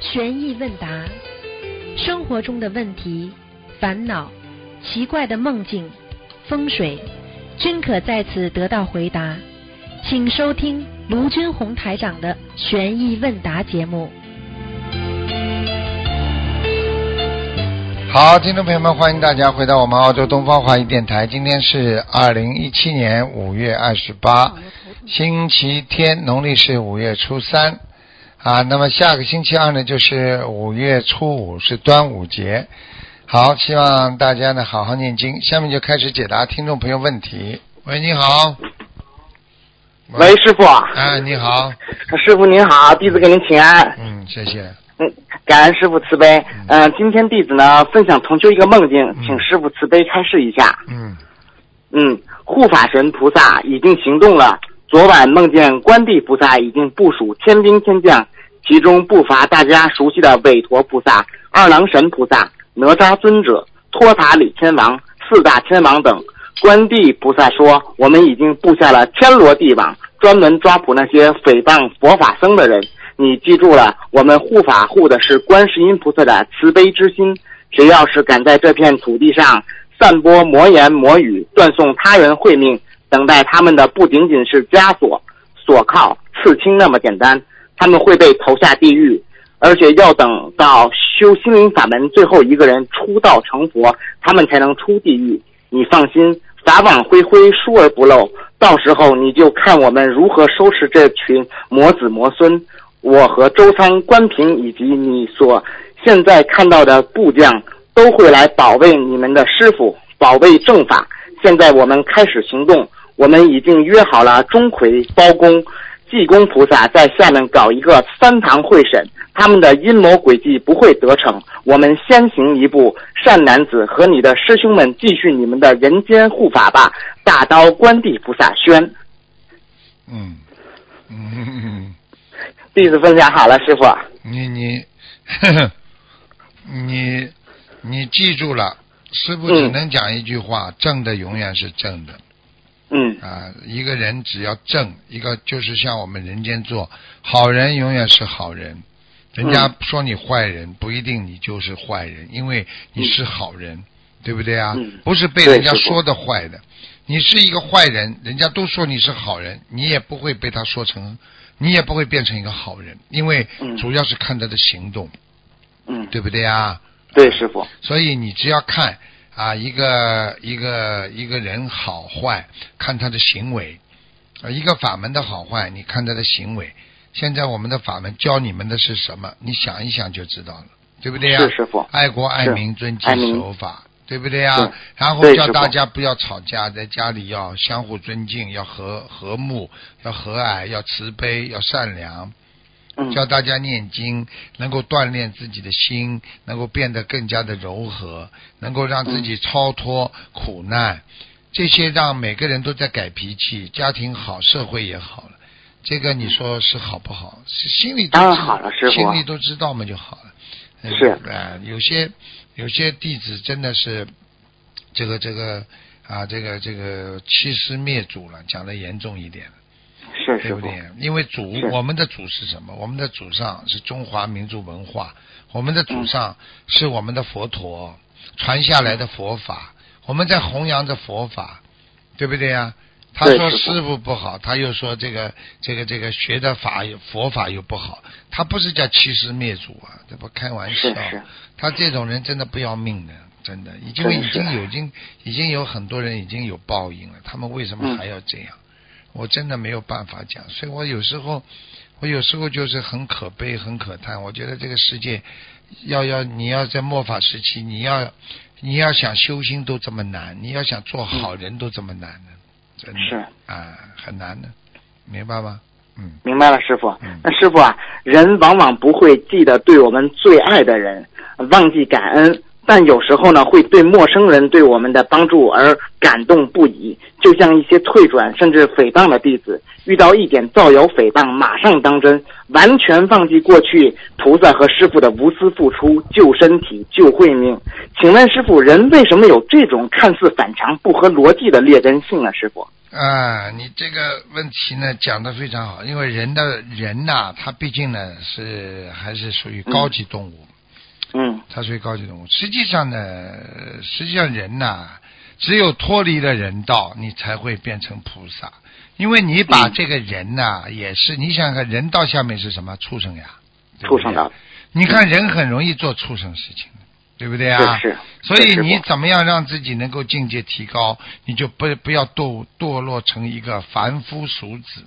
悬疑问答，生活中的问题、烦恼、奇怪的梦境、风水，均可在此得到回答。请收听卢军红台长的悬疑问答节目。好，听众朋友们，欢迎大家回到我们澳洲东方华语电台。今天是二零一七年五月二十八，星期天，农历是五月初三啊。那么下个星期二呢，就是五月初五，是端午节。好，希望大家呢好好念经。下面就开始解答听众朋友问题。喂，你好。喂，师傅。哎，你好。师傅您好，弟子给您请安。嗯，谢谢。嗯，感恩师傅慈悲。嗯、今天弟子呢分享同修一个梦境，请师傅慈悲开示一下。嗯嗯，护法神菩萨已经行动了。昨晚梦见观地菩萨已经部署天兵天将，其中不乏大家熟悉的韦陀菩萨、二郎神菩萨、哪吒尊者、托塔李天王、四大天王等。观地菩萨说：“我们已经布下了天罗地网，专门抓捕那些诽谤佛法僧的人。你记住了，我们护法护的是观世音菩萨的慈悲之心。谁要是敢在这片土地上散播魔言魔语，断送他人慧命，等待他们的不仅仅是枷锁、锁铐、刺青那么简单，他们会被投下地狱，而且要等到修心灵法门最后一个人出道成佛，他们才能出地狱。你放心，法网恢恢，疏而不漏。到时候你就看我们如何收拾这群魔子魔孙。我和周仓、关平以及你所现在看到的部将都会来保卫你们的师傅，保卫正法。现在我们开始行动，我们已经约好了钟馗、包公、济公菩萨在下面搞一个三堂会审，他们的阴谋诡计不会得逞。我们先行一步，善男子和你的师兄们继续你们的人间护法吧。大刀关帝菩萨宣，嗯嗯嗯，弟子分享好了，师傅。你你 你你记住了，师傅只嗯能讲一句话：正的永远是正的。嗯啊，一个人只要正，一个就是像我们人间做好人，永远是好人。人家说你坏人，不一定你就是坏人，因为你是好人，对不对啊？嗯不是被人家说的坏的。你是一个坏人，人家都说你是好人，你也不会被他说成，你也不会变成一个好人，因为嗯主要是看他的行动，嗯，对不对啊？对，师傅。所以你只要看啊，一个一个一个人好坏，看他的行为，啊，一个法门的好坏，你看他的行为。现在我们的法门教你们的是什么？你想一想就知道了，对不对呀、是师傅。爱国爱民，遵纪守法，对不对呀、对然后叫大家不要吵架，在家里要相互尊敬，要和和睦，要和蔼，要慈悲，要善良。嗯教大家念经，能够锻炼自己的心，能够变得更加的柔和，能够让自己超脱苦难，这些让每个人都在改脾气，家庭好，社会也好了。这个你说是好不好？是心里都当然好了师傅心里都知道嘛就好了。嗯是啊、有些有些弟子真的是这个这个啊，这个这个欺师灭祖了，讲的严重一点。对不对？因为祖，我们的祖是什么？我们的祖上是中华民族文化，我们的祖上是我们的佛陀传下来的佛法，我们在弘扬着佛法，对不对呀？他说师傅不好，他又说这个这个这个学的法佛法又不好，他不是叫欺师灭祖啊，这不开玩笑。他这种人真的不要命的，真的，已经已经有已经已经有很多人已经有报应了，他们为什么嗯。还要这样？我真的没有办法讲，所以我有时候我有时候就是很可悲、很可叹。我觉得这个世界要要你要在末法时期，你要你要想修心都这么难，你要想做好人都这么难的，真的是啊，很难的，明白吗？嗯明白了，师傅嗯。那师傅啊，人往往不会记得对我们最爱的人，忘记感恩，但有时候呢，会对陌生人对我们的帮助而感动不已。就像一些退转甚至诽谤的弟子，遇到一点造谣诽谤，马上当真，完全忘记过去菩萨和师傅的无私付出，救身体、救慧命。请问师傅，人为什么有这种看似反常、不合逻辑的劣根性呢？师傅？啊，你这个问题呢讲的非常好，因为人的人呐、他毕竟呢是还是属于高级动物，它属于高级动物。实际上呢，实际上人呐、只有脱离了人道，你才会变成菩萨。因为你把嗯这个人呐、也是你想想看，人道下面是什么？畜生呀，对对畜生道。你看人很容易做畜生事情，对不对啊？是是所以你怎么样让自己能够境界提高，你就不不要堕堕落成一个凡夫俗子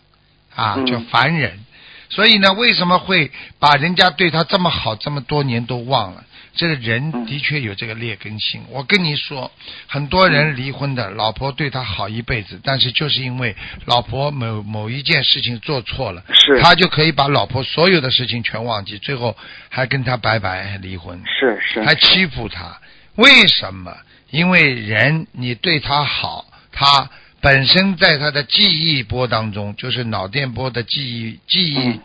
啊，嗯叫凡人。所以呢，为什么会把人家对他这么好这么多年都忘了？这个人嗯的确有这个劣根性。我跟你说，很多人离婚的，老婆对他好一辈子，但是就是因为老婆某某一件事情做错了，是他就可以把老婆所有的事情全忘记，最后还跟他拜拜，还离婚。是是还欺负他，为什么？因为人你对他好，他本身在他的记忆波当中，就是脑电波的记忆记忆、嗯。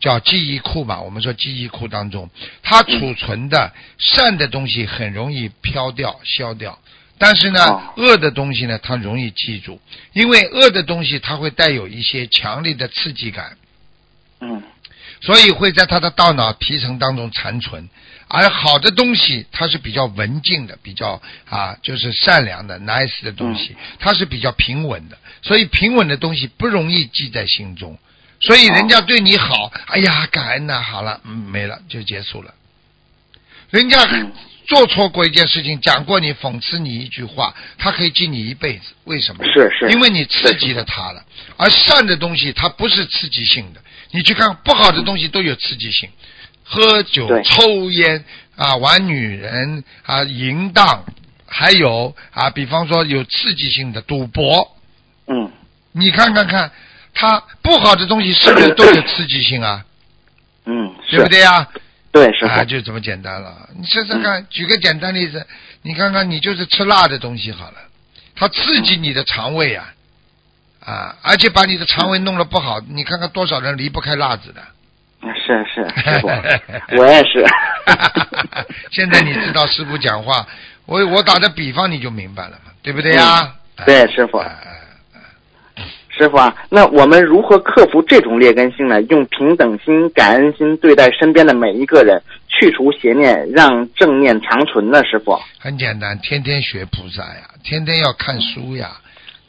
叫记忆库嘛，我们说记忆库当中，它储存的善的东西很容易飘掉、消掉。但是呢，哦。恶的东西呢，它容易记住，因为恶的东西它会带有一些强烈的刺激感，嗯。所以会在他的大脑皮层当中残存。而好的东西，它是比较文静的，比较啊，就是善良的、nice 的东西，它是比较平稳的。所以平稳的东西不容易记在心中。所以人家对你好，哎呀，感恩呐、好了，嗯，没了就结束了。人家嗯做错过一件事情，讲过你、讽刺你一句话，他可以记你一辈子。为什么？是是因为你刺激了他了。而善的东西它不是刺激性的，你去看不好的东西都有刺激性，喝酒、抽烟啊、玩女人啊、淫荡，还有啊，比方说有刺激性的赌博，嗯你看看看，他不好的东西是不是都 有刺激性啊？嗯，对不？对呀？对，是啊，就这么简单了。你试试看，举个简单例子，你看看，你就是吃辣的东西好了，它刺激你的肠胃啊，啊，而且把你的肠胃弄得不好，你看看多少人离不开辣子的。是是，师傅，我也是。现在你知道师傅讲话，我我打的比方你就明白了嘛，对不对呀？嗯对师傅师傅啊，那我们如何克服这种劣根性呢？用平等心、感恩心对待身边的每一个人，去除邪念，让正念长存呢？师傅。很简单，天天学菩萨呀，天天要看书呀，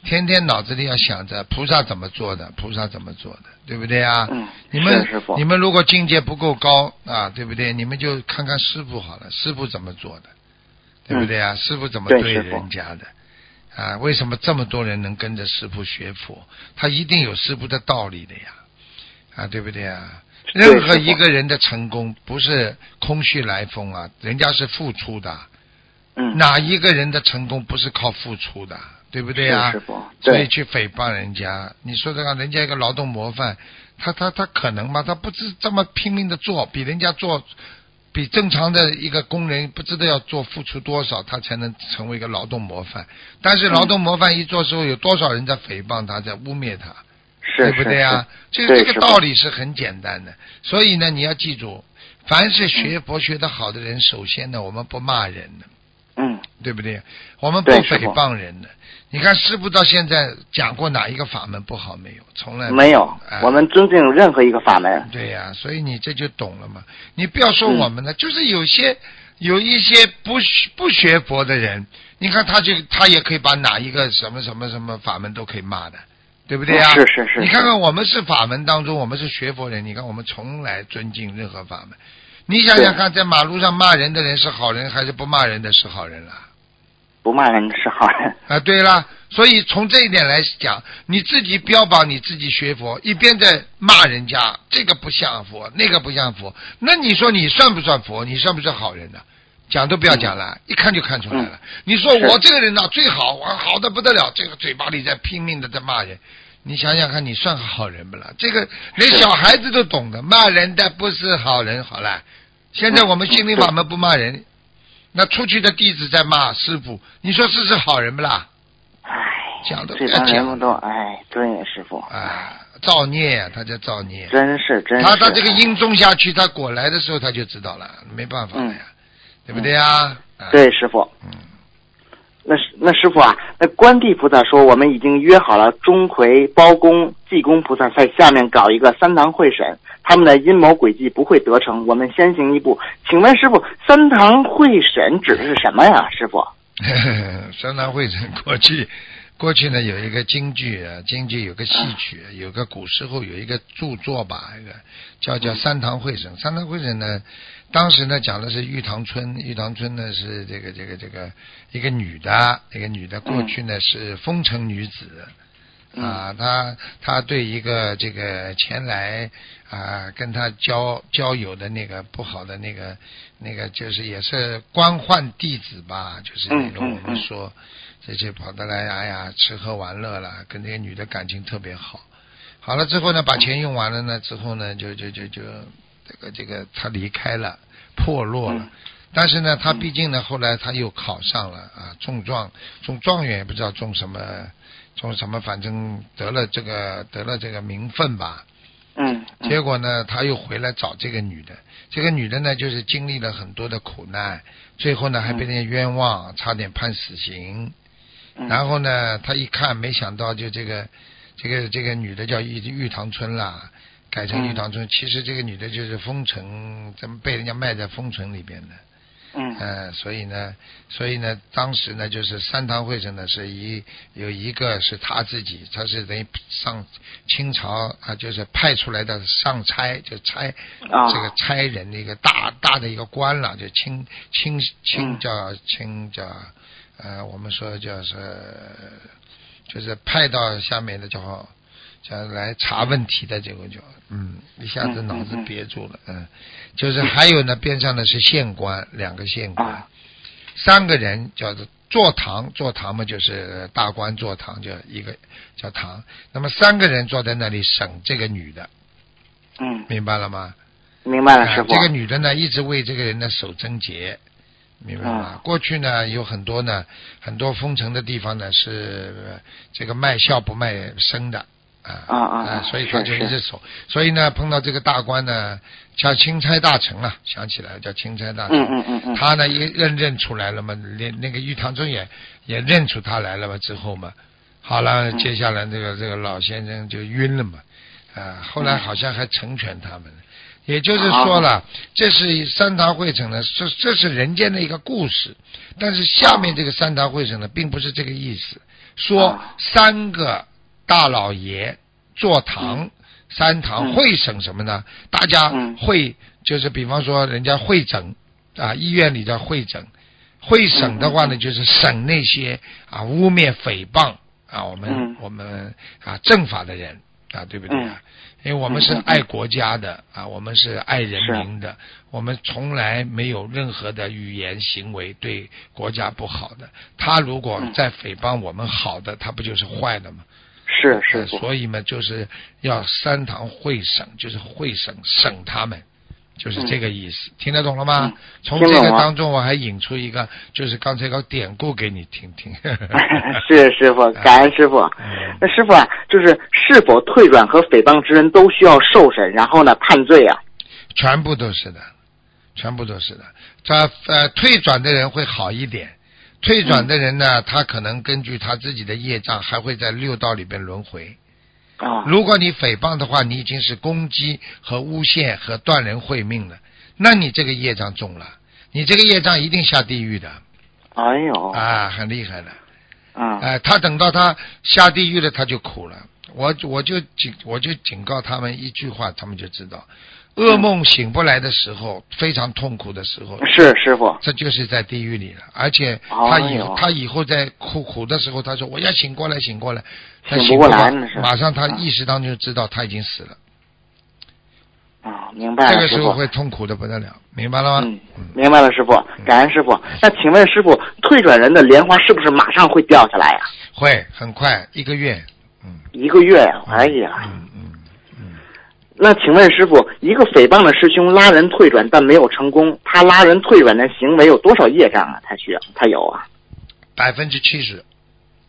天天脑子里要想着菩萨怎么做的，菩萨怎么做的，对不对啊？嗯你们你们如果境界不够高啊，对不对？你们就看看师傅好了，师傅怎么做的，对不对啊？师傅怎么对人家的？啊，为什么这么多人能跟着师傅学佛？他一定有师傅的道理的呀，啊，对不对啊？任何一个人的成功不是空穴来风啊，人家是付出的。嗯。哪一个人的成功不是靠付出的，对不对啊？所以。去诽谤人家，你说这个人家一个劳动模范，他他他可能吗？他不知这么拼命的做，比人家做，比正常的一个工人不知道要做付出多少，他才能成为一个劳动模范。但是劳动模范一做之后，有多少人在诽谤他，在污蔑他？是对不对啊？这个这个道理是很简单的，所以呢，你要记住，凡是学佛学得好的人，首先呢，我们不骂人的，嗯对不对？我们不诽谤人的。你看师傅到现在讲过哪一个法门不好没有？从来没有哎，我们尊敬任何一个法门。对呀、所以你这就懂了嘛。你不要说嗯我们呢，就是有些有一些不学不学佛的人，你看他就他也可以把哪一个什么什么什么法门都可以骂的，对不对啊？是是是你看看我们是法门当中，我们是学佛人，你看我们从来尊敬任何法门。你想想看，在马路上骂人的人是好人，还是不骂人的是好人啦？不骂人是好人。啊，对了，所以从这一点来讲，你自己标榜你自己学佛，一边在骂人家这个不像佛，那个不像佛，那你说你算不算佛？你算不算好人呢？讲都不要讲了，一看就看出来了。你说我这个人呢最好，我好的不得了，这个嘴巴里在拼命的在骂人，你想想看，你算好人不啦？这个连小孩子都懂的，骂人的不是好人。好了，现在我们心灵法门不骂人，那出去的弟子在骂师傅，你说这是好人不啦？唉，讲都不这要讲帮人们都唉，对师傅，啊，造孽啊，他在造孽。真是真是。他他这个因种下去，他果来的时候他就知道了，没办法了呀，对不对呀？啊对师傅，嗯，那那师傅啊，那观地菩萨说我们已经约好了钟馗、包公、济公菩萨在下面搞一个三堂会审，他们的阴谋诡计不会得逞，我们先行一步。请问师傅，三堂会审指的是什么呀？师傅？三堂会审过去，过去呢有一个京剧啊，京剧有个戏曲，有个古时候有一个著作吧，一个叫叫三堂会审。三堂会审呢，当时呢讲的是玉堂春，玉堂春呢是这个这个这个一个女的，一个女的过去呢是风尘女子。啊，她她对一个这个前来啊跟她交交友的那个不好的那个那个就是也是官宦弟子吧，就是那种我们说这些跑得来哎呀吃喝玩乐了，跟那个女的感情特别好。好了之后呢，把钱用完了呢，之后呢就就就就这个这个他离开了，破落了。嗯。但是呢，他毕竟呢，后来他又考上了啊，中状中状元也不知道中什么中什么，反正得了这个得了这个名分吧。嗯嗯。结果呢，他又回来找这个女的，这个女的呢，就是经历了很多的苦难，最后呢还被人家冤枉，差点判死刑。嗯。然后呢，他一看，没想到就这个这个这个女的叫玉玉堂春啦，改成玉堂春。其实这个女的就是封城，怎么被人家卖在封城里边的。嗯呃，所以呢，所以呢，当时呢，就是三堂会审呢，是一有一个是他自己，他是等于上清朝啊，就是派出来的上差，就差、啊这个差人的一个大大的一个官了，就清清清嗯叫清叫呃，我们说叫是就是派到下面的叫叫来查问题的结果就嗯，一下子嗯脑子憋住了，嗯，就是还有呢，边上的是县官，两个县官，啊三个人叫做坐堂，坐堂嘛就是大官坐堂，就一个叫堂。那么三个人坐在那里审这个女的，嗯，明白了吗？明白了，啊师傅。这个女的呢，一直为这个人的守贞节，明白吗？啊过去呢，有很多呢，很多封城的地方呢是呃这个卖笑不卖身的。啊啊啊啊所以他就是一直是守。所以呢，碰到这个大官呢，叫钦差大臣啊，想起来叫钦差大臣。嗯嗯嗯嗯。他呢也认认出来了嘛，连那个玉堂尊也也认出他来了嘛，之后嘛，好了，嗯接下来这个这个老先生就晕了嘛，啊，后来嗯好像还成全他们。也就是说了，这是三堂会审呢，这这是人间的一个故事，但是下面这个三堂会审呢，并不是这个意思，说啊三个大老爷坐堂，三堂嗯。会审什么呢？大家嗯。会就是比方说人家会诊啊，医院里的会诊，会审的话呢，就是审那些啊污蔑诽谤啊我们、嗯。我们啊政法的人啊，对不对？啊？因为我们是爱国家的啊，我们是爱人民的，我们从来没有任何的语言行为对国家不好的。他如果嗯。在诽谤我们好的，他不就是坏的吗？是是。呃所以嘛，就是要三堂会审，就是会审审他们，就是这个意思。听得懂了吗？嗯从这个当中，我还引出一个，就是刚才个典故给你听听。是师傅，感恩师傅。嗯那师傅啊，就是是否退转和诽谤之人都需要受审，然后呢判罪啊？全部都是的，全部都是的。他呃退转的人会好一点，退转的人呢，他可能根据他自己的业障，还会在六道里边轮回。啊，如果你诽谤的话，你已经是攻击和诬陷和断人慧命了，那你这个业障重了，你这个业障一定下地狱的哎呦，啊，很厉害的。啊，哎、他等到他下地狱了，他就苦了。我我就警我就警告他们一句话，他们就知道，噩梦醒不来的时候，非常痛苦的时候，是师傅，这就是在地狱里了。而且他以他以后在苦苦的时候，他说我要醒过来，醒过来，他醒不过来马上他啊意识当中就知道他已经死了。啊，明白了，这个时候会痛苦的不得了，明白了吗？嗯，明白了，师傅，感恩师傅。那请问师傅，退转人的莲花是不是马上会掉下来呀、会很快一个月，嗯，一个月呀、哎呀，嗯嗯嗯，那请问师傅，一个诽谤的师兄拉人退转但没有成功，他拉人退转的行为有多少业障啊？他需要，他有啊，百分之七十，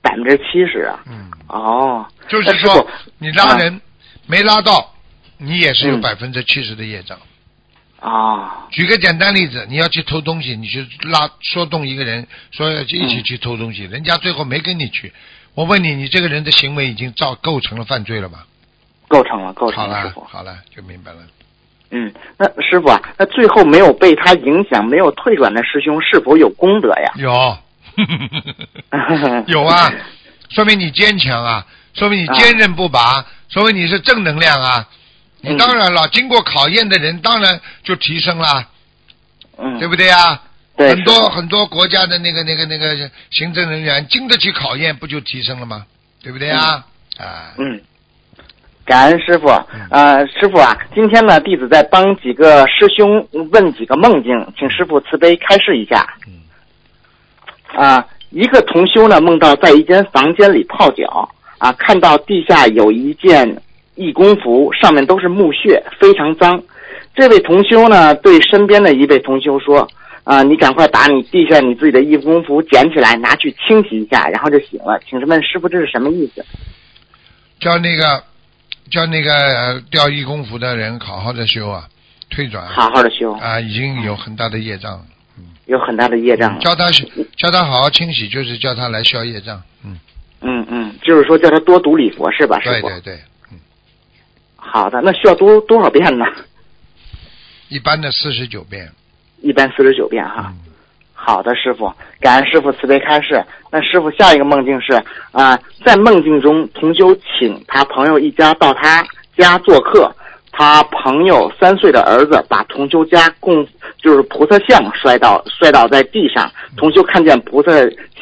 百分之七十啊。嗯，哦，就是说你拉人没拉到，你也是有嗯百分之七十的业障。啊，举个简单例子，你要去偷东西，你去拉说动一个人，说要去一起去偷东西，人家最后没跟你去。我问你，你这个人的行为已经造构成了犯罪了吗？构成了，构成了，师傅。好了，就明白了。嗯，那师傅啊，那最后没有被他影响、没有退转的师兄是否有功德呀？有，有啊，说明你坚强啊，说明你坚韧不拔，说明你是正能量啊。你嗯当然了，经过考验的人当然就提升了，嗯，对不对啊？对，很多很多国家的那个那个那个行政人员经得起考验，不就提升了吗？对不对啊？啊，嗯，感恩师傅。呃，师傅啊，今天呢，弟子在帮几个师兄问几个梦境，请师傅慈悲开示一下。嗯啊，一个同修呢梦到在一间房间里泡脚啊，看到地下有一件义工服，上面都是木屑，非常脏。这位同修呢对身边的一位同修说：“啊，你赶快把你地下你自己的义工服捡起来，拿去清洗一下，然后就醒了。”请问师傅这是什么意思？叫那个叫那个呃掉义工服的人好好的修啊，退转好好的修，啊，已经有很大的业障了。有很大的业障了。叫他叫他好好清洗，就是叫他来消业障。嗯，嗯嗯，就是说叫他多读礼佛是吧，师傅？对对对，嗯，好的，那需要多多少遍呢？一般的四十九遍。一般四十九遍哈。嗯，好的，师傅，感恩师傅慈悲开示。那师傅下一个梦境是啊、在梦境中，同修请他朋友一家到他家做客，他朋友三岁的儿子把同修家供就是菩萨像摔倒摔倒在地上，同修看见菩萨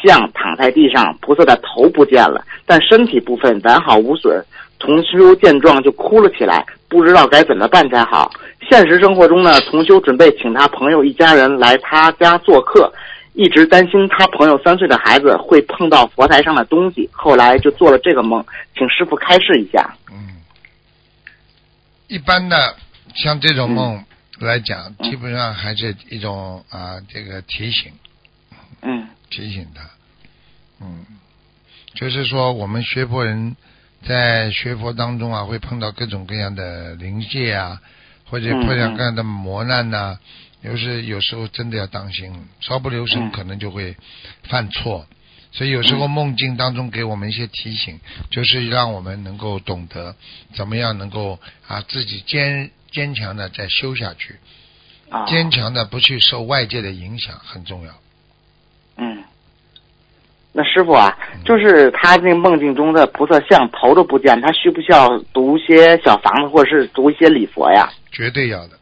像躺在地上，菩萨的头不见了，但身体部分完好无损。同修见状就哭了起来，不知道该怎么办才好。现实生活中呢，同修准备请他朋友一家人来他家做客，一直担心他朋友三岁的孩子会碰到佛台上的东西，后来就做了这个梦，请师傅开示一下。嗯，一般的像这种梦来讲，基本上还是一种啊这个提醒，嗯。提醒他，嗯，就是说我们学佛人在学佛当中啊，会碰到各种各样的灵界啊，或者嗯各样嗯各样的磨难呐、有时有时候真的要当心，稍不留神嗯可能就会犯错。所以有时候梦境当中给我们一些提醒，就是让我们能够懂得怎么样能够啊自己坚坚强的再修下去，啊，坚强的不去受外界的影响很重要。嗯。那师傅啊，就是他那梦境中的菩萨像头都不见，他需不需要读一些小房子，或者是读一些礼佛呀？绝对要的。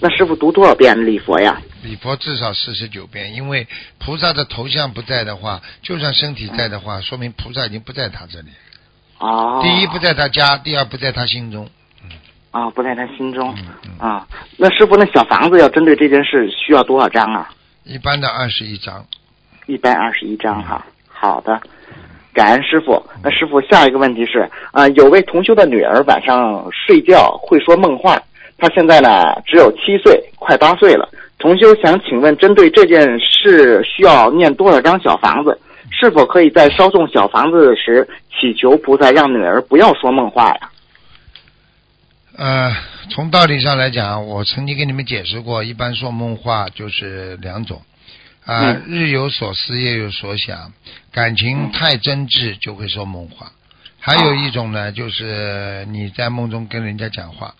那师傅读多少遍礼佛呀？礼佛至少四十九遍，因为菩萨的头像不在的话，就算身体在的话，说明菩萨已经不在他这里。哦，第一不在他家，第二不在他心中。啊，不在他心中嗯嗯，啊。那师傅，那小房子要针对这件事需要多少张啊？一般的二十一章。一百二十一张哈。好的，感恩师傅。那师傅下一个问题是啊、有位同修的女儿晚上睡觉会说梦话，她现在呢只有七岁，快八岁了。同修想请问，针对这件事需要念多少张小房子？是否可以在烧送小房子时祈求菩萨让女儿不要说梦话呀？呃，从道理上来讲，我曾经跟你们解释过，一般说梦话就是两种。啊、嗯。日有所思，夜有所想，感情嗯太真挚就会说梦话。还有一种呢，就是你在梦中跟人家讲话，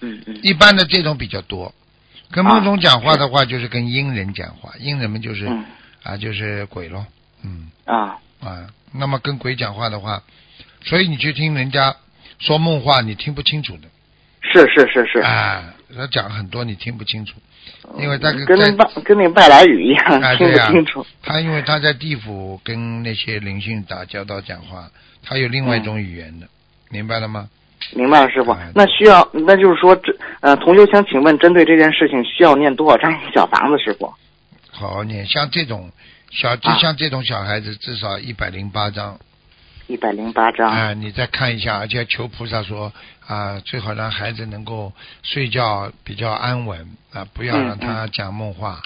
嗯嗯。一般的这种比较多。跟梦中讲话的话，就是跟阴人讲话，阴人们就是、嗯。啊，就是鬼咯，嗯。啊。啊。那么跟鬼讲话的话，所以你去听人家说梦话，你听不清楚的。是是是是，啊，他讲很多你听不清楚，因为他跟跟那外来语一样，听不清楚。他因为他在地府跟那些灵性打交道讲话，他有另外一种语言的，明白了吗？明白了，师傅哎。那需要，那就是说，这呃，同修想请问，针对这件事情需要念多少张小房子？师傅好好念，像这种小，就啊像这种小孩子，至少一百零八章。一百零八张。啊，你再看一下，而且求菩萨说啊，最好让孩子能够睡觉比较安稳啊，不要嗯让他讲梦话。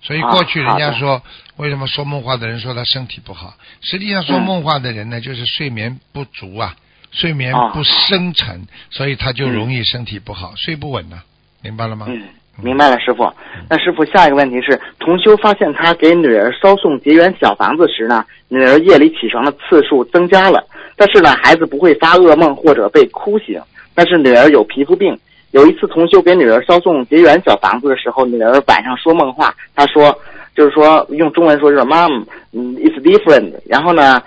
所以啊过去人家说，为什么说梦话的人说他身体不好？实际上说嗯梦话的人呢，就是睡眠不足啊，睡眠哦不深沉，所以他就嗯容易身体不好，睡不稳呢、明白了吗？嗯，明白了，师傅。那师傅，下一个问题是，同修发现他给女儿烧送结缘小房子时呢，女儿夜里起床的次数增加了，但是呢，孩子不会发噩梦或者被哭醒。但是女儿有皮肤病，有一次同修给女儿烧送结缘小房子的时候，女儿晚上说梦话，她说就是说用中文说就是 “mom”，嗯，it's different。然后呢，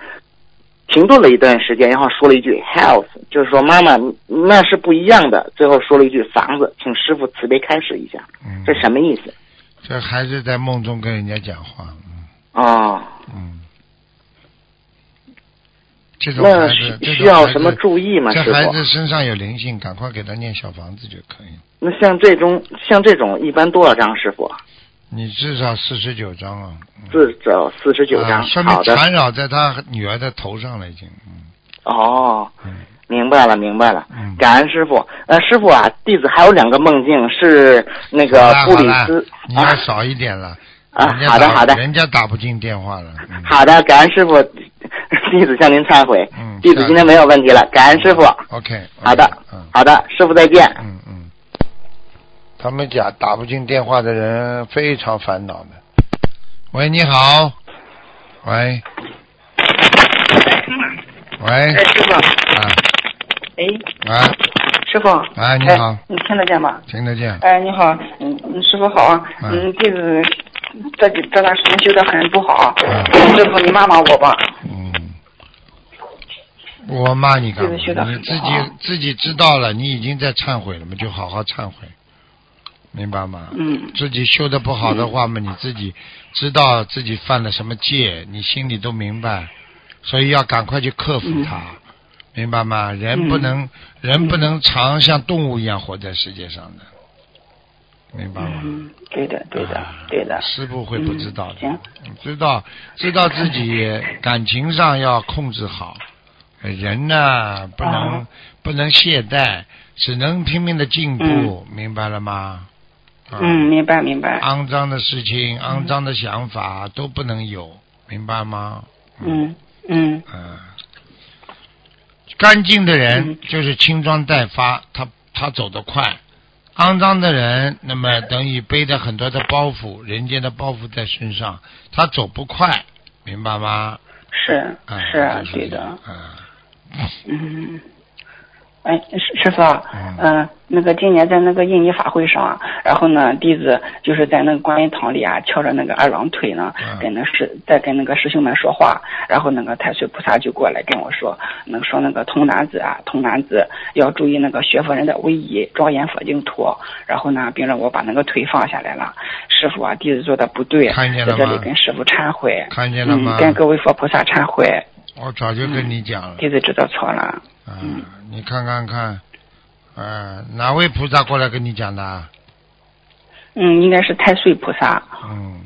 停顿了一段时间，然后说了一句 “health”，就是说妈妈那是不一样的。最后说了一句“房子”，请师傅慈悲开示一下，嗯，这什么意思？这孩子在梦中跟人家讲话，嗯哦，嗯，这种那需需要什么注意吗？师这孩？子身上有灵性，赶快给他念小房子就可以。那像这种像这种一般多少张？师傅？你至少四十九张啊，嗯至少四十九张。啊说明。缠绕在他女儿的头上了，已经。嗯哦，嗯明白了，明白了。嗯。感恩师傅。呃，师傅啊，弟子还有两个梦境是那个布里斯你要少一点了。啊好的好的人家打不进电话了。嗯、好的，感恩师傅，弟子向您忏悔。嗯弟子今天没有问题了，感恩师傅。OK。好的嗯好的，师傅再见。嗯嗯。他们讲打不进电话的人非常烦恼的。喂，你好。喂。喂。哎，师傅，啊。哎，啊，师傅，哎你好。哎你听得见吗？听得见。哎，你好，嗯，嗯师傅好啊，嗯嗯，弟子这几这段时间修的很不好，嗯师傅你骂骂我吧，嗯，我骂你干嘛？你自己自己知道了，你已经在忏悔了嘛，就好好忏悔，明白吗？嗯自己修的不好的话嘛，你自己知道自己犯了什么戒，你心里都明白，所以要赶快去克服它，明白吗？人不能、人不能常像动物一样活在世界上的，明白吗？嗯，对的对的啊对的，师傅会不知道的，嗯知道知道自己感情上要控制好，人呢不能、啊不能懈怠，只能拼命的进步，明白了吗？啊。嗯，明白明白，肮脏的事情、肮脏的想法都不能有，明白吗？嗯。嗯嗯，干净的人嗯。就是轻装待发，他他走得快；肮脏的人，那么等于背着很多的包袱，人间的包袱在身上，他走不快，明白吗？是啊，是啊就是对的，这样啊，嗯。哎，师师傅啊，嗯嗯、那个今年在那个印尼法会上啊，然后呢，弟子就是在那个观音堂里啊，翘着那个二郎腿呢，嗯跟那师在跟那个师兄们说话，然后那个太岁菩萨就过来跟我说，那个说那个童男子啊，童男子要注意那个学佛人的威仪，庄严佛净土，然后呢，并让我把那个腿放下来了。师傅啊，弟子做的不对，看见了在这里跟师傅忏悔，看见了吗嗯，跟各位佛菩萨忏悔，我早就跟你讲了，弟子知道错了。啊，你看看看，啊，哪位菩萨过来跟你讲的啊？嗯，应该是太岁菩萨。嗯，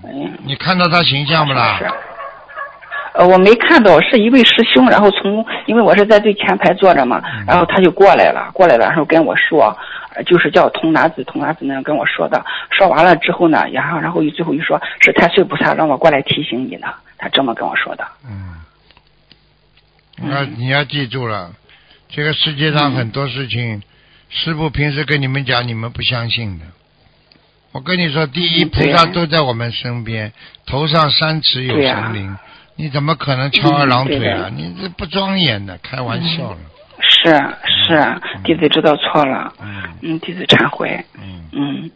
你看到他形象不啦？是。呃，我没看到，是一位师兄，然后从，因为我是在最前排坐着嘛，嗯然后他就过来了，过来了，然后跟我说，呃就是叫童男子，童男子那样跟我说的。说完了之后呢，然后然后又最后又说是太岁菩萨让我过来提醒你呢，他这么跟我说的。嗯，你要你要记住了，这个世界上很多事情，师傅平时跟你们讲，你们不相信的。我跟你说，第一，菩萨都在我们身边，头上三尺有神灵，你怎么可能翘二郎腿啊？嗯你这不庄严的，开玩笑了。是是，弟子知道错了，嗯嗯，弟子忏悔，嗯，嗯。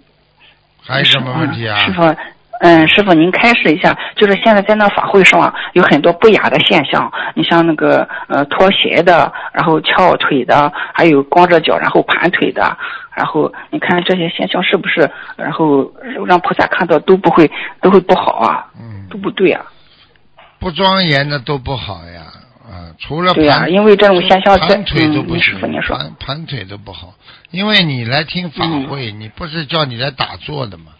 还有什么问题啊？师傅，嗯，师傅您开示一下，就是现在在那法会上啊，有很多不雅的现象，你像那个呃脱鞋的，然后翘腿的，还有光着脚然后盘腿的，然后你看这些现象是不是，然后让菩萨看到都不会都会不好啊，嗯都，不对啊，不庄严的都不好呀。啊，除了对呀、盘因为这种现象在盘腿都嗯，不行师傅，您说，盘盘腿都不好，因为你来听法会，你不是叫你来打坐的嘛，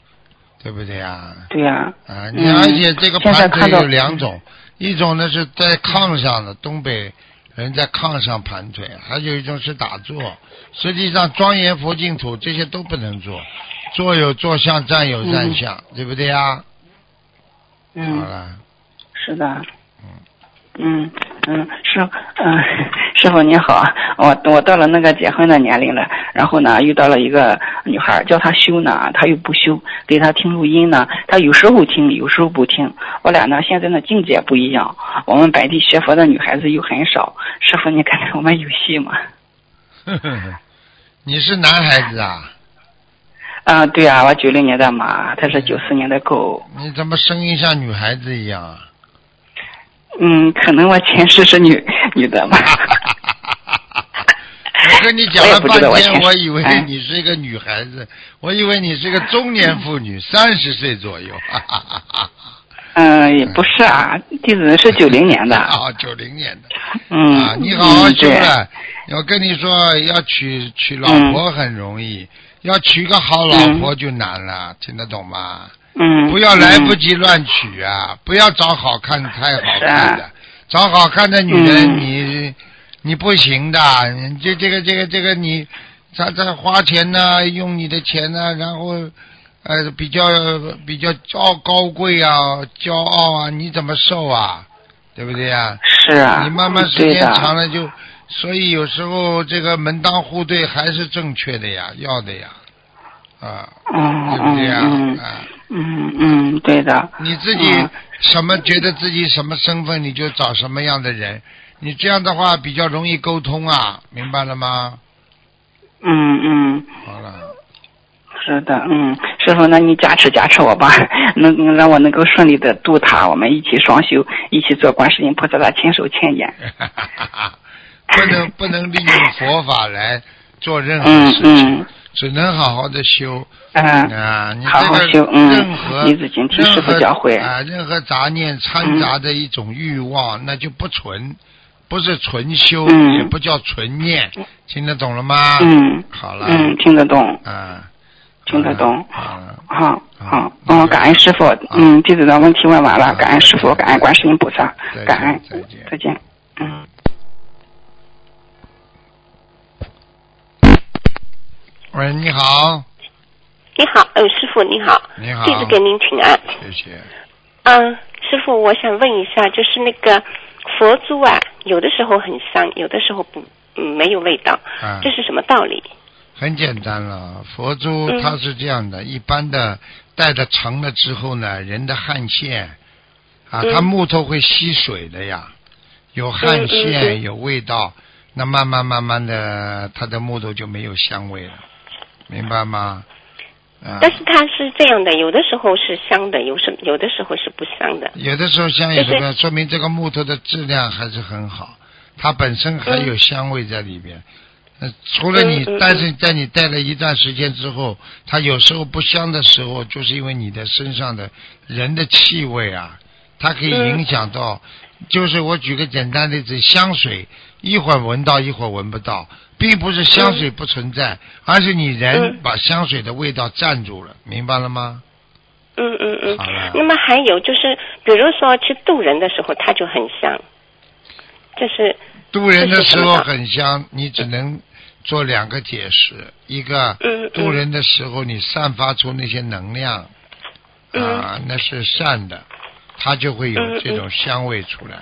对不对呀？对呀、啊，你嗯而且这个盘腿有两种，一种呢是在炕上的，东北人在炕上盘腿，还有一种是打坐。实际上庄严佛净土这些都不能做，坐有坐相，站有站相，对不对呀？好嗯，了，是的，嗯，嗯，师嗯，师傅你好，我我到了那个结婚的年龄了，然后呢遇到了一个女孩，叫她修呢，她又不修，给她听录音呢，她有时候听，有时候不听。我俩呢现在呢境界不一样，我们本地学佛的女孩子又很少，师傅你看看我们有戏吗？你是男孩子啊？啊，对啊，我九零年的马，她是九四年的狗。你怎么声音像女孩子一样啊？嗯，可能我前世是女 女的吧。我跟你讲了半天，我以为哎你是一个女孩子，我以为你是个中年妇女，三十岁左右。嗯，也不是啊，弟子是九零年的。啊，九零年的。嗯。啊，你好好嗯对修了。我跟你说，要娶娶老婆很容易，要娶个好老婆就难了，听得懂吗？嗯。不要来不及乱娶啊！不要找好看太好看的，啊找好看的女人，嗯你你不行的，你这这个这个这个你，在在花钱呢，用你的钱呢，然后呃比较比较傲高贵啊，骄傲啊，你怎么受啊？对不对呀、是啊。你慢慢时间长了就，所以有时候这个门当户对还是正确的呀，要的呀，啊，嗯对不对呀？嗯啊。嗯嗯，对的。你自己嗯什么觉得自己什么身份，你就找什么样的人。你这样的话比较容易沟通啊，明白了吗？嗯嗯，好了，是的，嗯，师傅，那你加持加持我吧，能能让我能够顺利的度他，我们一起双修，一起做观世音菩萨的亲手牵眼。不能不能利用佛法来做任何嗯事情，嗯只能好好的修。嗯啊，你好好这个修嗯任何一字经听师任何父教诲。啊，任何杂念掺杂的一种欲望，那就不纯，不是纯修，嗯。也不叫纯念，听得懂了吗？嗯。好了，嗯，听得懂，啊，听得懂。好，好好好，嗯，感恩师傅，嗯，弟子的问题问完了，感恩师傅，感恩观世音菩萨，感恩再见，再见，嗯。喂，你好，你好，呃，师傅你好，你好，弟子给您请安。谢谢。嗯，师傅，我想问一下，就是那个佛珠啊，有的时候很香，有的时候不，嗯，没有味道，啊。这是什么道理？很简单了，佛珠嗯。它是这样的，一般的戴的长了之后呢，人的汗腺啊，嗯。它木头会吸水的呀，有汗嗯腺，有味道，那慢慢慢慢的，它的木头就没有香味了，明白吗？啊，但是它是这样的，有的时候是香的，有时有的时候是不香的。有的时候香有什就么，说明这个木头的质量还是很好，它本身还有香味在里边。呃，除了你但是在你戴了一段时间之后，它有时候不香的时候，就是因为你的身上的人的气味啊，它可以嗯影响到。就是我举个简单的例子，香水一会儿闻到，一会儿闻不到，并不是香水不存在，而是你人嗯把香水的味道占住了，明白了吗？嗯嗯嗯好了。那么还有就是，比如说去渡人的时候，它就很香，这是渡人的时候很香，你只能做两个解释：一个渡人的时候你散发出那些能量嗯啊，那是善的，它就会有嗯这种香味出来。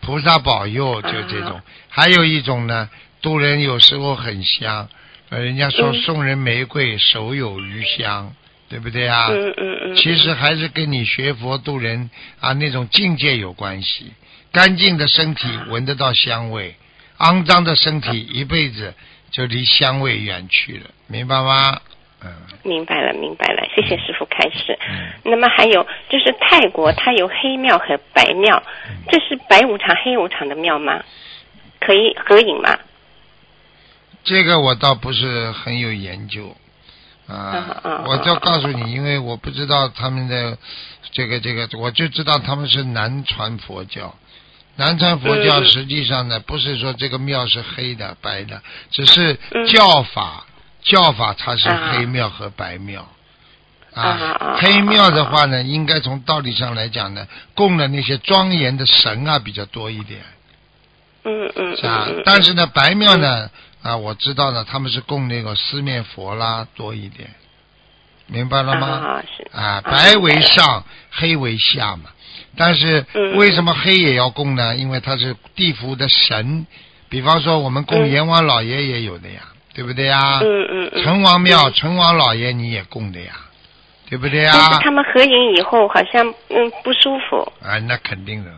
菩萨保佑，就这种啊。还有一种呢，渡人有时候很香，呃，人家说嗯送人玫瑰手有余香，对不对啊？嗯嗯嗯，其实还是跟你学佛度人啊那种境界有关系。干净的身体闻得到香味，肮脏的身体一辈子就离香味远去了，明白吗？嗯，明白了明白了，谢谢师傅开始。嗯那么还有就是泰国，它有黑庙和白庙，嗯这是白无常、黑无常的庙吗？可以合影吗？这个我倒不是很有研究。啊 我就告诉你，因为我不知道他们的这个这个，我就知道他们是南传佛教。南传佛教嗯实际上呢，不是说这个庙是黑的、白的，只是嗯教法，教法它是啊黑庙和白庙。啊啊黑庙的话呢，应该从道理上来讲呢，供的那些庄严的神啊比较多一点，嗯嗯是吧嗯嗯。？但是呢，白庙呢，啊，我知道呢，他们是供那个四面佛啦多一点。明白了吗？啊是啊，白为上，黑为下嘛。但是嗯为什么黑也要供呢？因为他是地府的神，比方说我们供嗯阎王老爷也有的呀，对不对呀？嗯嗯嗯。城隍庙、嗯城隍老爷你也供的呀，对不对啊？但是他们合影以后好像嗯不舒服。啊，那肯定的，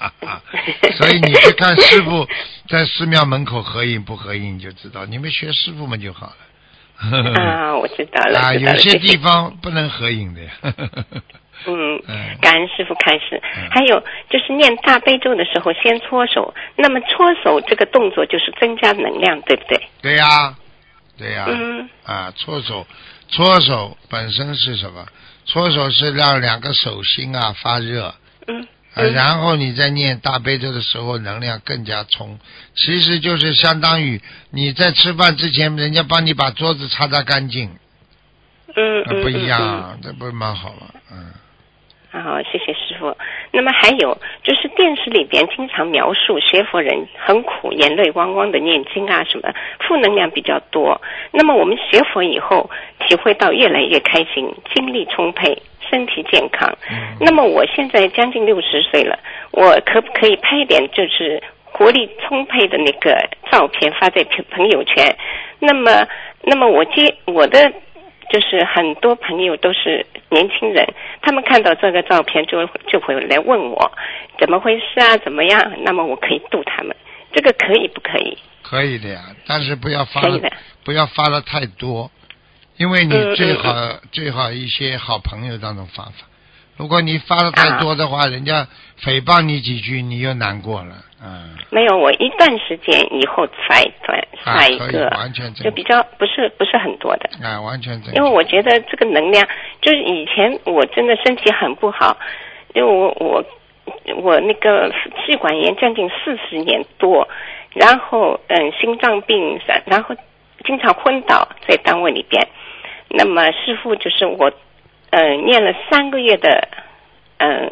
所以你去看师傅 在寺庙门口合影不合影，你就知道。你们学师傅们就好了。啊，我知道了。啊，有些地方不能合影的呀。嗯 嗯，感恩师傅开始嗯。还有就是念大悲咒的时候，先搓手。那么搓手这个动作就是增加能量，对不对？对呀，对呀。嗯啊，搓手，搓手本身是什么？搓手是让两个手心啊发热，嗯。然后你在念大悲咒的时候，能量更加充。其实就是相当于你在吃饭之前，人家帮你把桌子擦擦干净，嗯不一样这不是蛮好吗？嗯，嗯好，谢谢师傅。那么还有就是电视里边经常描述学佛人很苦，眼泪汪汪的念经啊，什么负能量比较多。那么我们学佛以后，体会到越来越开心，精力充沛，身体健康。嗯那么我现在将近六十岁了，我可不可以拍一点就是活力充沛的那个照片发在朋朋友圈？那么，那么我接我的就是很多朋友都是年轻人，他们看到这个照片就就会来问我怎么回事啊，怎么样？那么我可以度他们，这个可以不可以？可以的呀，但是不要发的。不要发的太多，因为你嗯最好、嗯最好一些好朋友当中发发。如果你发的太多的话，人家诽谤你几句，你又难过了。嗯，没有，我一段时间以后发一段啊可以发一个，完全正就比较不是不是很多的。啊，完全。因为我觉得这个能量，就是以前我真的身体很不好，因为我我我那个气管炎将近四十年多，然后嗯心脏病，然然后经常昏倒在单位里边。那么师傅就是我，呃念了三个月的，嗯、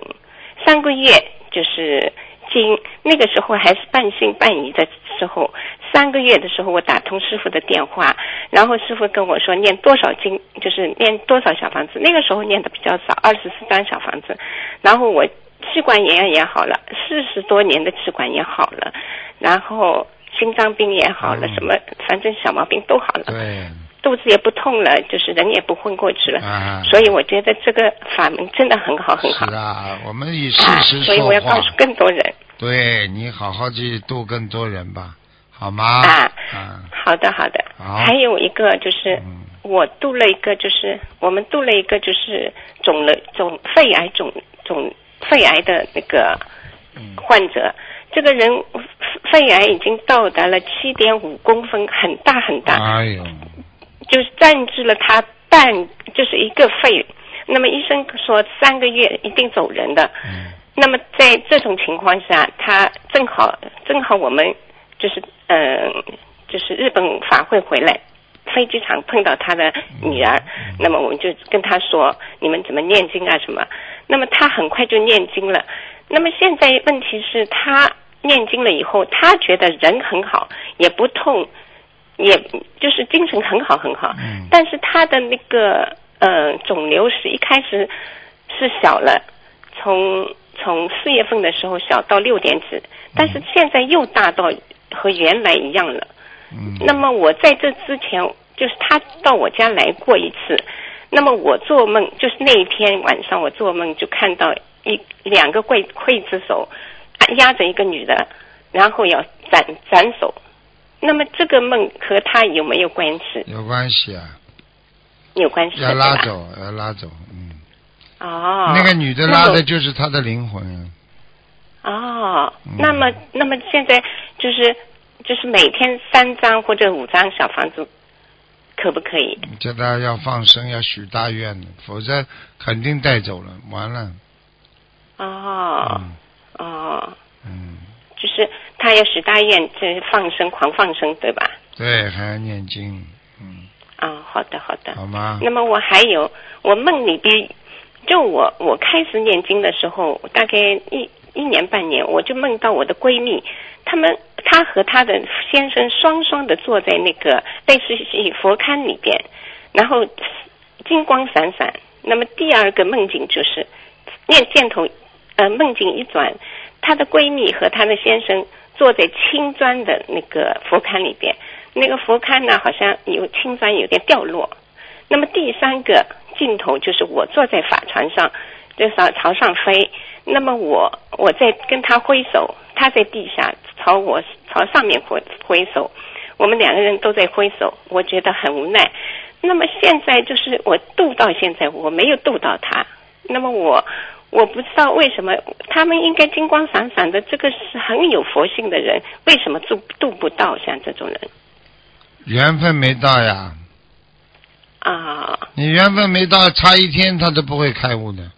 三个月就是经，那个时候还是半信半疑的时候，三个月的时候我打通师傅的电话，然后师傅跟我说念多少经，就是念多少小房子，那个时候念的比较少，二十四张小房子，然后我气管炎也好了，四十多年的气管也好了，然后心脏病也好了，嗯什么反正小毛病都好了。对肚子也不痛了，就是人也不昏过去了。啊，所以我觉得这个法门真的很好很好是。啊，我们以事啊实所以我要告诉。更多人。对你好好去度更多人吧，好吗？啊啊，好的好的。好还有一个就是，嗯我度了一个就是我们度了一个就是肿了肿肺癌肿肿肺癌的那个嗯患者，这个人肺癌已经到达了七点五公分，很大很大。哎呦，就是占据了他半，就是一个肺。那么医生说三个月一定走人的。嗯那么在这种情况下，他正好正好我们就是嗯、呃就是日本法会回来，飞机场碰到他的女儿，那么我们就跟他说你们怎么念经啊什么。那么他很快就念经了。那么现在问题是，他念经了以后，他觉得人很好，也不痛，也就是精神很好很好。嗯但是他的那个呃肿瘤是一开始是小了，从从四月份的时候小到六点几，但是现在又大到和原来一样了。嗯，那么我在这之前，就是他到我家来过一次，那么我做梦，就是那一天晚上我做梦就看到一两个刽刽子手啊压着一个女的，然后要斩斩首。那么这个梦和他有没有关系？有关系啊，有关系要？拉走，要拉走，嗯，哦，那个女的拉的就是他的灵魂，哦。嗯，那么那么现在就是就是每天三张或者五张小房子，可不可以？叫他要放生，要许大愿的，否则肯定带走了，完了，哦、嗯。哦，嗯，就是他要许大愿，就是放生狂放生，对吧？对，还要念经，嗯，啊、好的好的。好吗？那么我还有，我梦里边，就我我开始念经的时候，大概一一年半年，我就梦到我的闺蜜，她们她和她的先生双双的坐在那个类似于佛龛里边，然后金光闪闪。那么第二个梦境就是念箭头，呃，梦境一转，她的闺蜜和她的先生坐在青砖的那个佛龛里边，那个佛龛呢好像有青砖有点掉落。那么第三个镜头就是我坐在法船上，就朝朝上飞。那么我我在跟他挥手，他在地下朝我朝上面挥挥手，我们两个人都在挥手，我觉得很无奈。那么现在就是我渡到现在我没有渡到他，那么我我不知道为什么他们应该金光闪闪的，这个是很有佛性的人，为什么渡渡不到像这种人缘分没到呀，啊？你缘分没到，差一天他都不会开悟的，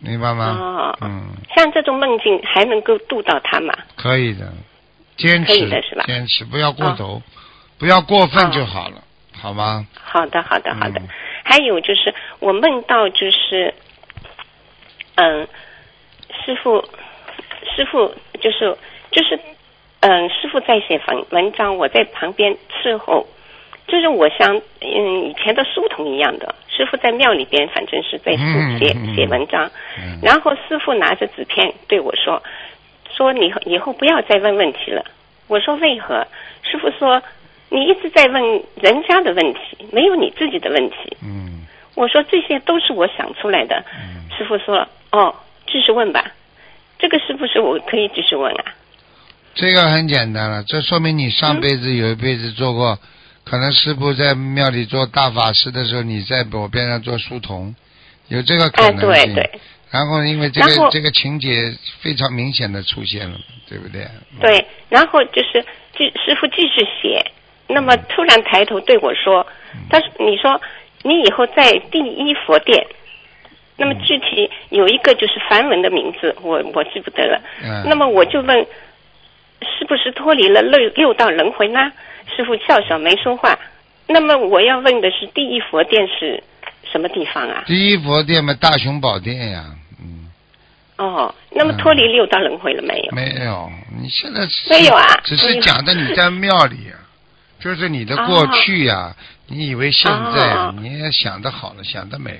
明白吗？哦，嗯，像这种梦境还能够渡到他吗？可以的，坚可持以的是吧坚持，不要过头，不要过分就好了，好吗？好的，好的，好的。嗯还有就是我梦到就是，嗯，师傅，师傅就是就是，嗯，师傅在写文文章，我在旁边伺候，就是我像嗯以前的书童一样的，师傅在庙里边反正是在书写写文章，嗯然后师傅拿着纸片对我说：“说你以后不要再问问题了。”我说：“为何？”师傅说：“你一直在问人家的问题，没有你自己的问题。嗯”我说：“这些都是我想出来的。嗯，师傅说：“哦，继续问吧。”这个是不是我可以继续问啊？这个很简单了，这说明你上辈子有一辈子做过，可能师傅在庙里做大法师的时候，你在我边上做书童，有这个可哎，能性。对对然后因为这个这个情节非常明显的出现了，对不对？嗯。对，然后就是继师傅继续写，那么突然抬头对我说：“嗯他说你说你以后在第一佛殿。”那么具体有一个就是梵文的名字，我我记不得了。嗯。那么我就问，是不是脱离了六六道轮回呢？师傅笑笑没说话。那么我要问的是，第一佛殿是什么地方啊？第一佛殿嘛，大雄宝殿呀，嗯，哦，那么脱离六道轮回了没有？没有，你现在是没有啊只是讲的你在庙里啊，就是你的过去呀、你以为现在你也想的好了，想的美了，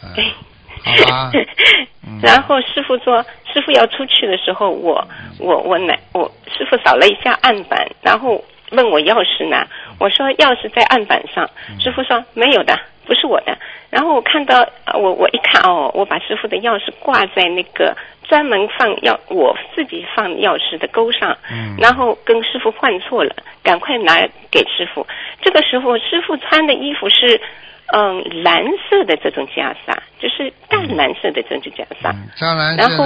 好吧，嗯。然后师傅说，师傅要出去的时候，我我我奶我师傅扫了一下案板，然后问我钥匙呢，我说钥匙在案板上，嗯。师傅说没有的，不是我的。然后我看到呃我我一看哦，我把师傅的钥匙挂在那个专门放钥我自己放钥匙的钩上，嗯。然后跟师傅换错了，赶快拿给师傅。这个时候师傅穿的衣服是。嗯，蓝色的这种袈裟，就是淡蓝色的这种袈裟。嗯，当然然后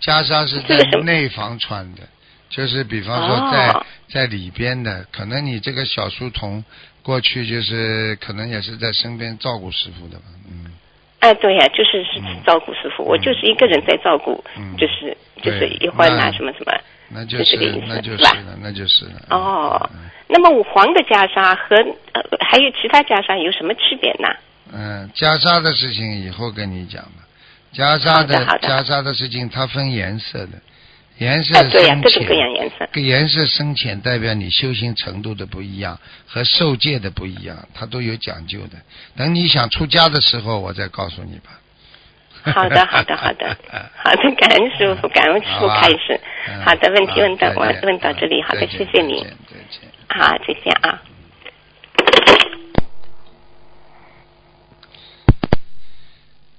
袈裟是在内房穿的，就是比方说在、哦。在里边的，可能你这个小书童过去就是可能也是在身边照顾师傅的吧，嗯，哎，对呀、就是是嗯。照顾师傅，我就是一个人在照顾，嗯。就是就是一会儿拿什么什么。那就是就这个意思那就是了，那就是了。哦嗯那么黄的袈裟和呃还有其他袈裟有什么区别呢？嗯，袈裟的事情以后跟你讲吧。袈裟好的袈裟的事情，它分颜色的，颜色哎，对呀、各种各样浅，颜色。个颜色深浅代表你修行程度的不一样和受戒的不一样，它都有讲究的。等你想出家的时候，我再告诉你吧。好的，好的，好的，好的，感恩师傅，感恩师傅开始。嗯好的，问题问到我问问到这里，好的，谢谢你。好，再见啊。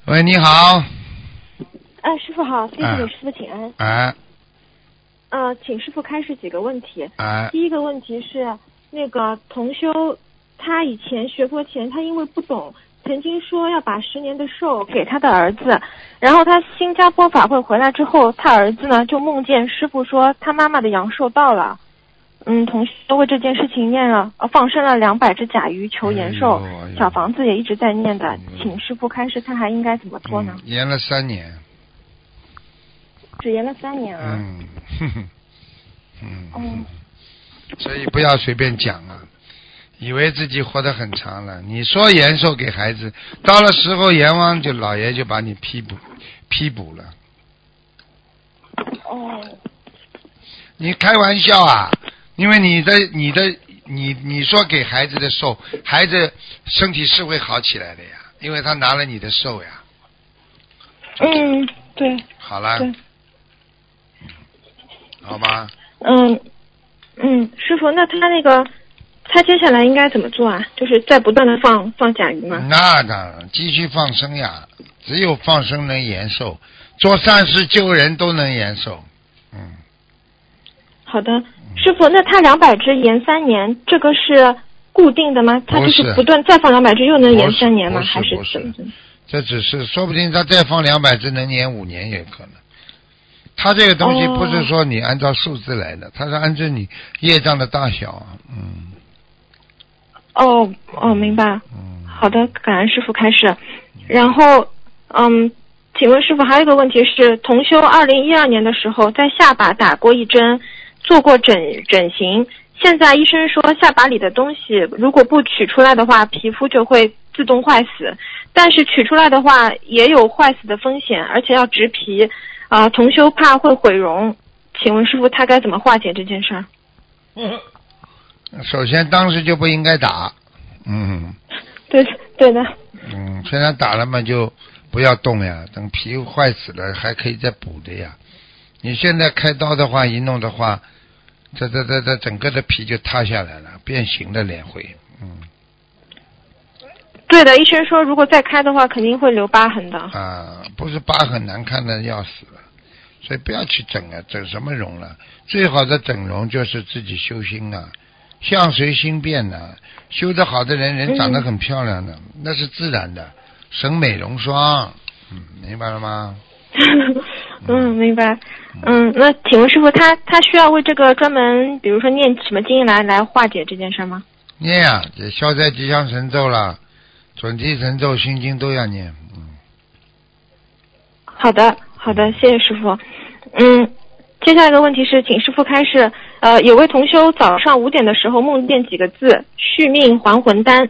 喂，你好，哎，师傅好，弟子哎给师傅请安。哎呃，请师傅开始几个问题。哎，第一个问题是，那个同修，他以前学佛前，他因为不懂，曾经说要把十年的寿给他的儿子，然后他新加坡法会回来之后，他儿子呢就梦见师傅说他妈妈的阳寿到了。嗯，同学都为这件事情念了，呃，放生了两百只甲鱼求延寿，哎哎小房子也一直在念的，请师傅开示，他还应该怎么做呢？嗯延了三年，只延了三年啊。嗯，哼哼，嗯，嗯所以不要随便讲啊，以为自己活得很长了。你说延寿给孩子，到了时候阎王就老爷就把你批捕批捕了。哦。你开玩笑啊？因为你的你的你你说给孩子的寿，孩子身体是会好起来的呀，因为他拿了你的寿呀。嗯，对，好了，对好吗？嗯嗯，师傅，那他那个他接下来应该怎么做啊？就是在不断的放放甲鱼吗？那当然，继续放生呀，只有放生能延寿，做善事救人都能延寿。嗯，好的，师傅，那他两百只延三年，这个是固定的吗？他就是是不断再放两百只又能延三年吗？还是怎么怎么？这只是说不定他再放两百只能延五年也可能。他这个东西哦不是说你按照数字来的，他是按照你业障的大小啊。嗯哦哦，明白。嗯，好的，感恩师傅开始。然后，嗯，请问师傅还有一个问题是，同修二零一二年的时候在下巴打过一针，做过整整形。现在医生说下巴里的东西如果不取出来的话，皮肤就会自动坏死，但是取出来的话也有坏死的风险，而且要植皮。啊、同修怕会毁容，请问师傅他该怎么化解这件事儿？首先当时就不应该打。嗯对对的，嗯，现在打了嘛就不要动呀，等皮坏死了还可以再补的呀。你现在开刀的话，一弄的话，这这这这整个的皮就塌下来了，变形的脸会。嗯对的，医生说如果再开的话肯定会留疤痕的。啊，不是疤痕难看的要死了，所以不要去整啊，整什么容了？最好的整容就是自己修心啊，相随心变呐、修得好的人，人长得很漂亮的，那是自然的，省美容霜。嗯，明白了吗？嗯，明白。嗯，那请问师傅，他他需要为这个专门，比如说念什么经来来化解这件事吗？念啊、这消灾吉祥神咒啦，准提神咒、心经都要念。嗯，好的，好的，谢谢师傅。嗯，接下来的问题是，请师傅开示。呃，有位同修早上五点的时候梦见几个字“续命还魂丹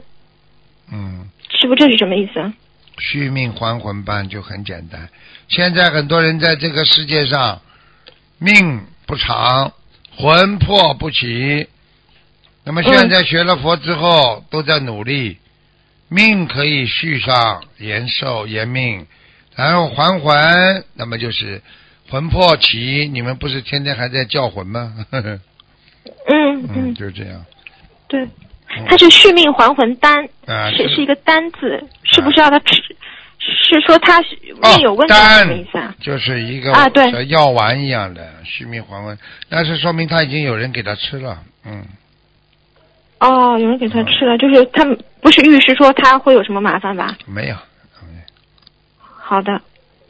嗯，”，师傅这是什么意思？续命还魂丹就很简单。现在很多人在这个世界上命不长，魂魄不齐。那么现在学了佛之后，都在努力，命可以续上，延寿延命，然后还魂，那么就是魂魄起。你们不是天天还在叫魂吗？嗯嗯，嗯，就这样。对，它是续命还魂丹，啊，是是一个单字，是不是要他吃？是说他命有问题，什么意思啊？就是一个啊对像药丸一样的续命还魂，那是说明他已经有人给他吃了，嗯，哦，有人给他吃了，就是他们不是预示说他会有什么麻烦吧？没有，嗯好的，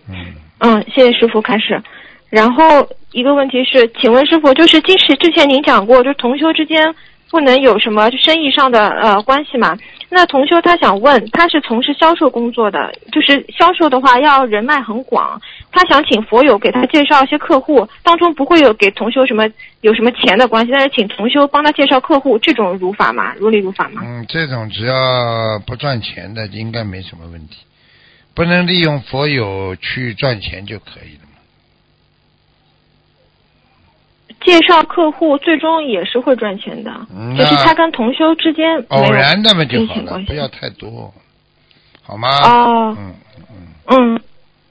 嗯，嗯，谢谢师傅开始。然后一个问题是，请问师傅，就是即使之前您讲过，就同修之间不能有什么生意上的呃关系嘛？那同修他想问，他是从事销售工作的，就是销售的话要人脉很广，他想请佛友给他介绍一些客户，当中不会有给同修什么有什么钱的关系，但是请同修帮他介绍客户，这种如法吗？如理如法吗？嗯，这种只要不赚钱的，应该没什么问题，不能利用佛友去赚钱就可以了嘛。介绍客户最终也是会赚钱的，嗯就是他跟同修之间偶然的嘛就好了，不要太多，好吗？哦，嗯嗯，嗯，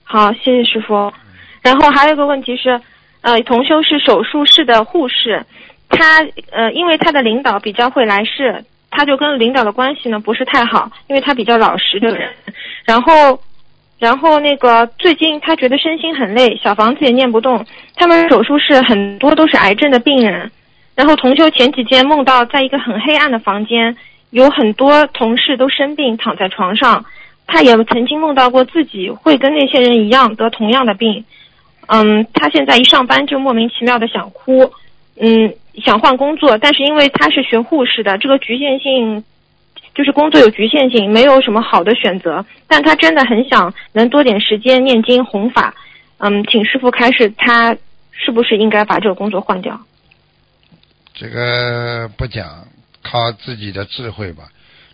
好，谢谢师傅。然后还有一个问题是，呃，同修是手术室的护士，他呃，因为他的领导比较会来事，他就跟领导的关系呢不是太好，因为他比较老实的人。然后，然后那个最近他觉得身心很累，小房子也念不动。他们手术室很多都是癌症的病人，然后同修前几天梦到在一个很黑暗的房间，有很多同事都生病躺在床上。他也曾经梦到过自己会跟那些人一样得同样的病，嗯，他现在一上班就莫名其妙的想哭，嗯，想换工作，但是因为他是学护士的，这个局限性就是工作有局限性，没有什么好的选择，但他真的很想能多点时间念经弘法，嗯，请师傅开示，他是不是应该把这个工作换掉？这个不讲，靠自己的智慧吧，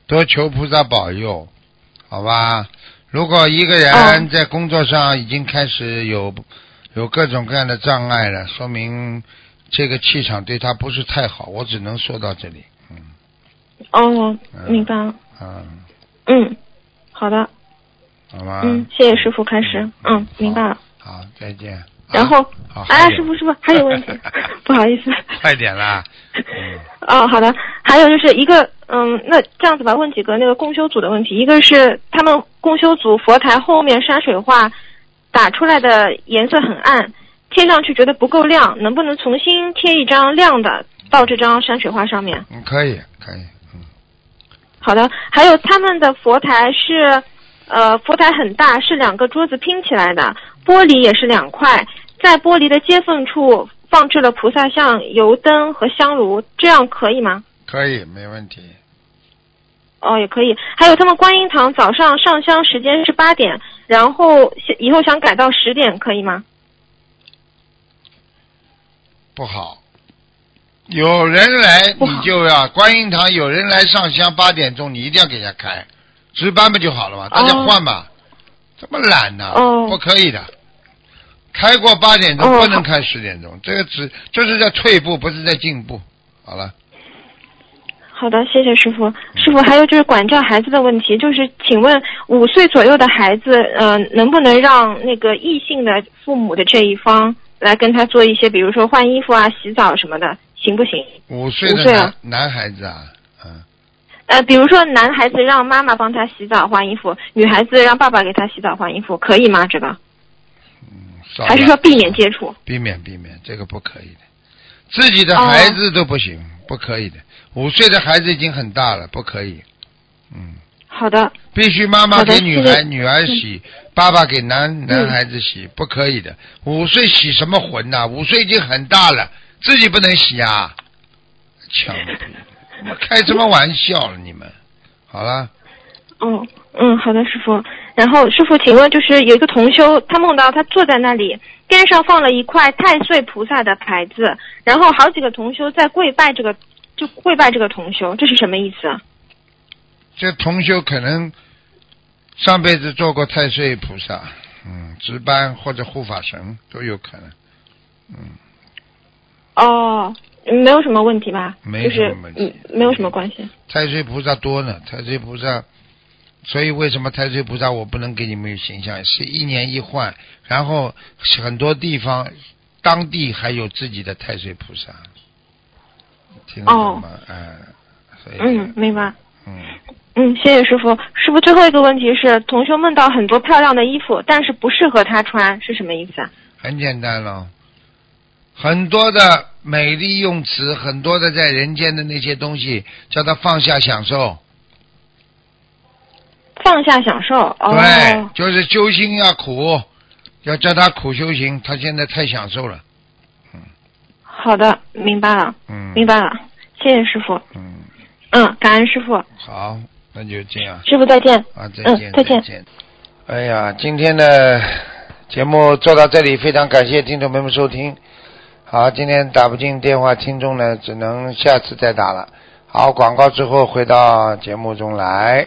多求菩萨保佑，好吧？如果一个人哦在工作上已经开始有有各种各样的障碍了，说明这个气场对他不是太好。我只能说到这里。嗯，哦，嗯明白了。嗯，嗯，好的。好吗？嗯，谢谢师傅开始。嗯，明白了。好，再见。然后哎师傅师傅还有问题，不好意思。快点啦。嗯，哦，好的。还有就是一个，嗯，那这样子吧，问几个那个共修组的问题。一个是他们共修组佛台后面山水画打出来的颜色很暗，贴上去觉得不够亮，能不能重新贴一张亮的到这张山水画上面？嗯，可以，可以，嗯，好的。还有他们的佛台是，呃，佛台很大，是两个桌子拼起来的，玻璃也是两块，在玻璃的接缝处放置了菩萨像、油灯和香炉，这样可以吗？可以，没问题。哦，也可以。还有他们观音堂早上上香时间是八点，然后以后想改到十点，可以吗？不好。有人来，你就要观音堂有人来上香，八点钟你一定要给人家开，值班不就好了吗？大家哦换吧，这么懒呢、哦。不可以的。开过八点钟，哦。不能好开十点钟，这个只就是在退步，不是在进步。好了，好的，谢谢师傅。师傅，还有就是管教孩子的问题，就是请问五岁左右的孩子，呃，能不能让那个异性的父母的这一方来跟他做一些，比如说换衣服啊、洗澡什么的，行不行？五岁的男、孩子啊，嗯，呃，比如说男孩子让妈妈帮他洗澡换衣服，女孩子让爸爸给他洗澡换衣服，可以吗？这个少还是了说避免接触？避免避免，这个不可以的。自己的孩子都不行，不可以的。五岁的孩子已经很大了，不可以。嗯，好的，必须妈妈给女孩女儿洗，爸爸给男男孩子洗，不可以的。五岁洗什么魂呐、五岁已经很大了，自己不能洗啊！枪毙！他妈开什么玩笑了你们？好了，嗯嗯，好的，师傅。然后师傅，请问就是有一个同修，他梦到他坐在那里，边上放了一块太岁菩萨的牌子，然后好几个同修在跪拜这个，就跪拜这个同修，这是什么意思啊？这同修可能上辈子做过太岁菩萨，嗯，值班或者护法神都有可能。嗯，哦，没有什么问题吧？没就是什么问题嗯，没有什么关系。太岁菩萨多呢，太岁菩萨，所以为什么太岁菩萨我不能给你们有形象？是一年一换，然后很多地方当地还有自己的太岁菩萨，听得懂吗？哎、所以嗯，明白。嗯，嗯，谢谢师傅。师傅，最后一个问题是，同学梦到很多漂亮的衣服，但是不适合他穿，是什么意思啊？很简单了，很多的美丽用词，很多的在人间的那些东西，叫他放下享受。放下享受。哦。对，就是修心要苦，要叫他苦修行。他现在太享受了，好的，明白了，嗯，明白了。谢谢师傅。嗯，嗯，感恩师傅。好，那就这样师傅再见。啊，再嗯见，再见见。哎呀，今天的节目做到这里，非常感谢听众朋友们收听。好，今天打不进电话，听众呢只能下次再打了。好，广告之后回到节目中来。